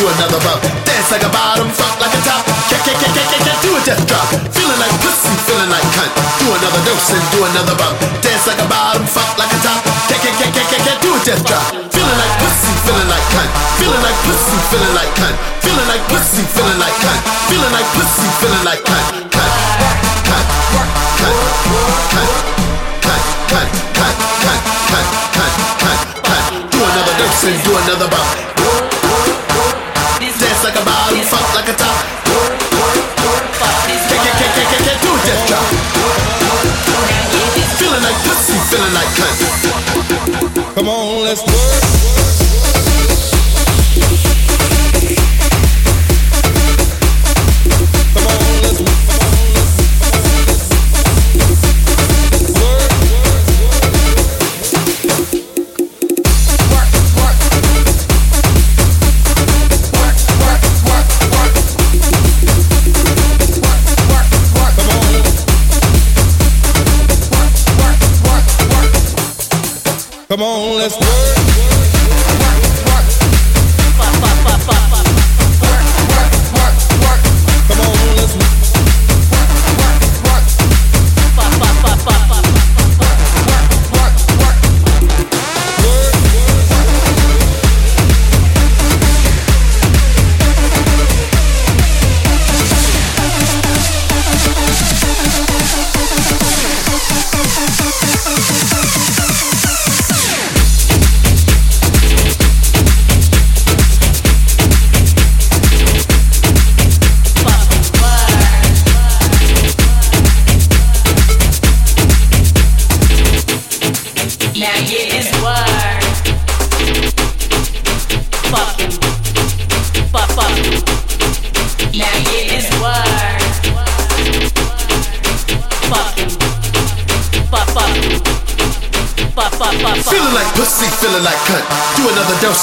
do another bump. Dance like a bottom, fuck like a top. Can't, can't, can't, can't, can't do a death drop. Feeling like pussy, feeling like cunt. Do another dose and do another bump. Dance like a bottom, fuck like a top. Can't, can't, can't, can't, can't, do a death drop. Feeling like pussy, feeling like cunt. Feeling like pussy, feeling like cunt. Feeling like pussy, feeling like cunt. Feeling like pussy, feeling like cunt. Cunt, cunt, cunt, cunt, cunt, cunt, cunt, cunt, cunt, cunt, cunt, cunt. Do another dose and do another bump. Like a bottom, fuck like a top. Can't do a death drop. Feeling like pussy, feeling like cunt. Come on, let's work.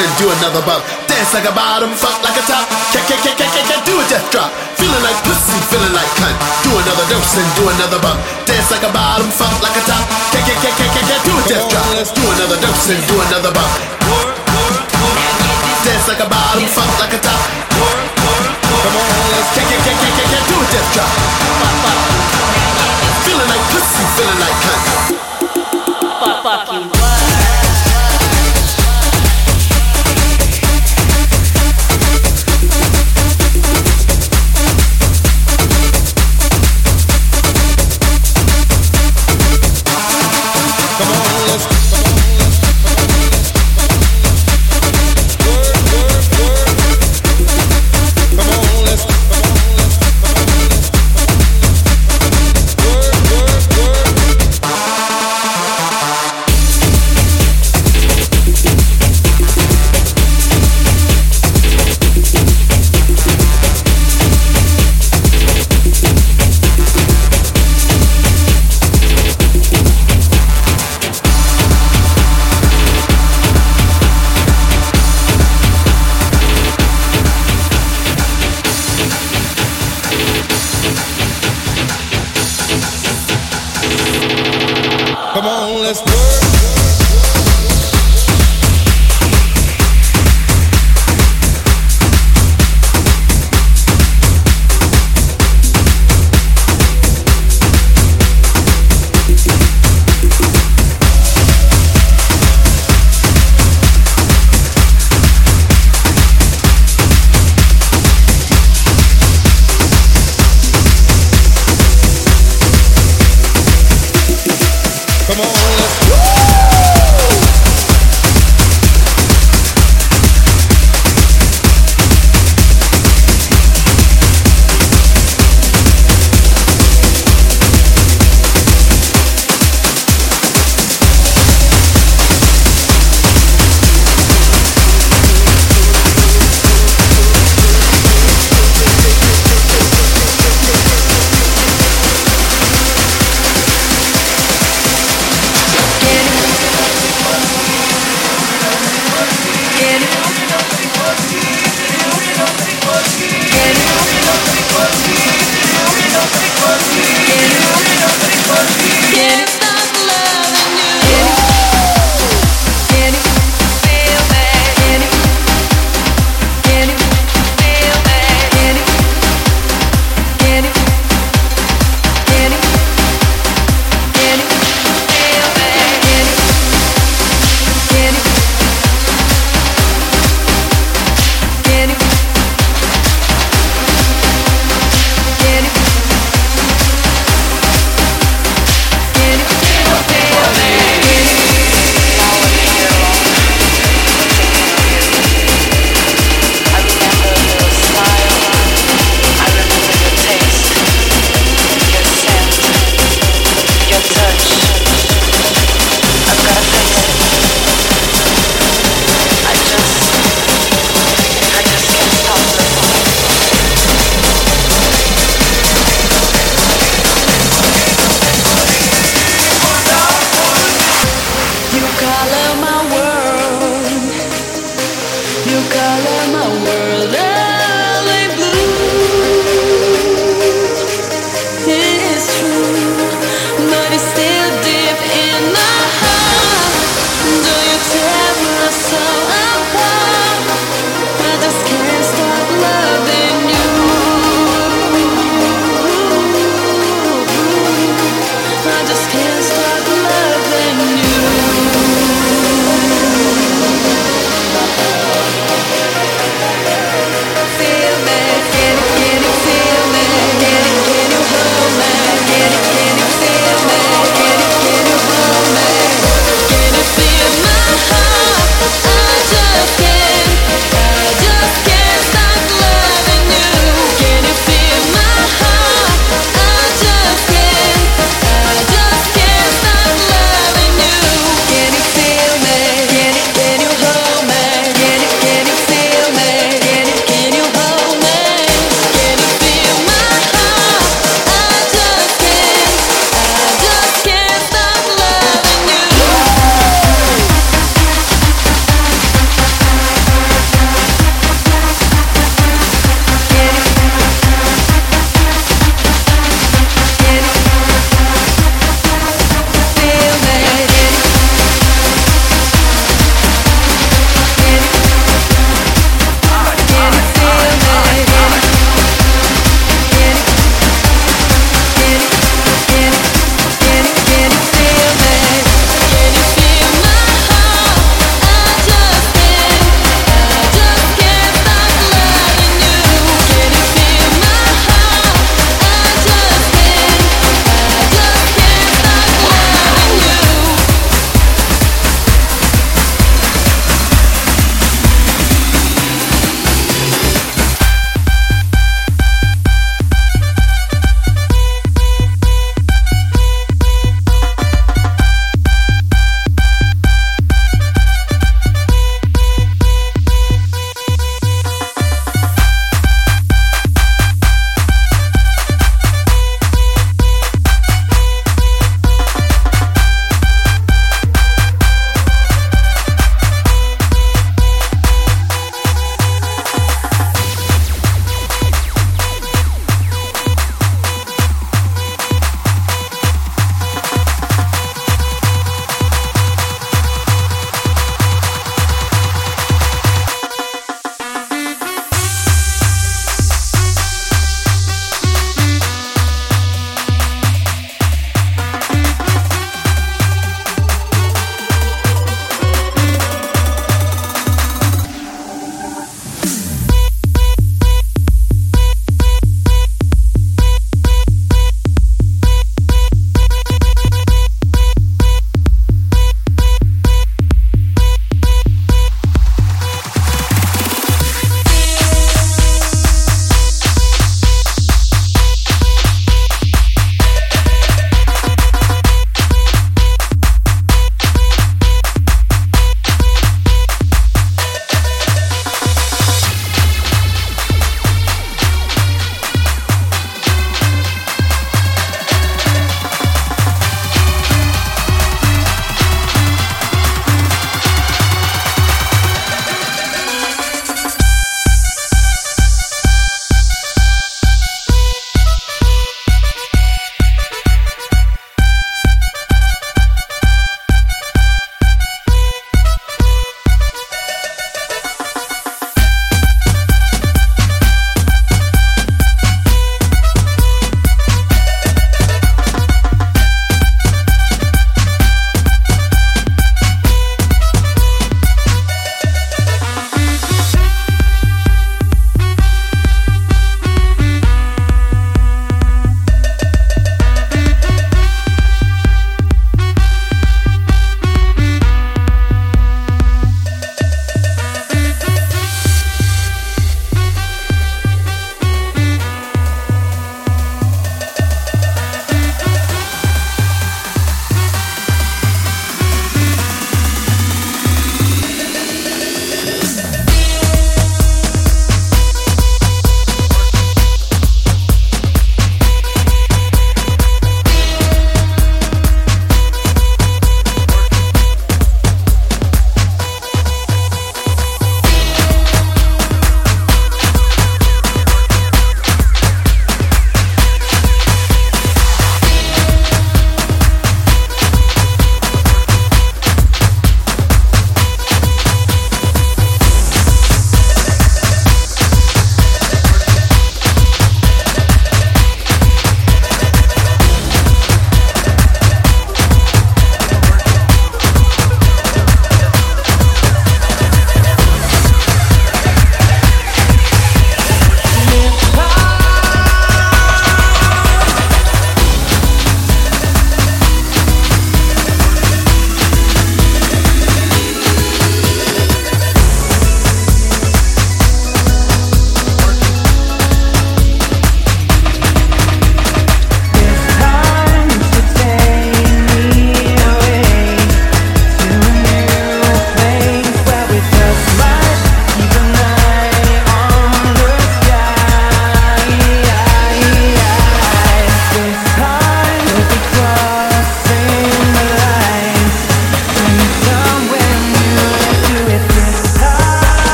And do another bump. Dance like a bottom, fuck like a top. Can't, can't, can't, can't, can't, can't do a death drop. Feeling like pussy, feeling like cunt. Do another dose and do another bump. Dance like a bottom, fuck like a top. Can't, can't, can't, can't, can't, can't do a death drop. Let's Do another dose and do another bump. Dance like a bottom, fuck like a top. come on, let's Can't, can't, can't, can't, can't, can't do a death drop. Feeling like pussy, feeling like cunt. Fuck, fuck you.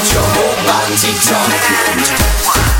펼쳐본 방지턱 뭐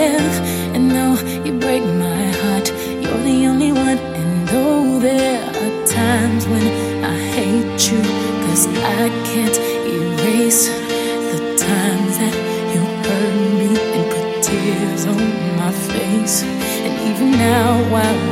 And now you break my heart. You're the only one. And though there are times when I hate you, cause I can't erase the times that you hurt me and put tears on my face. And even now, while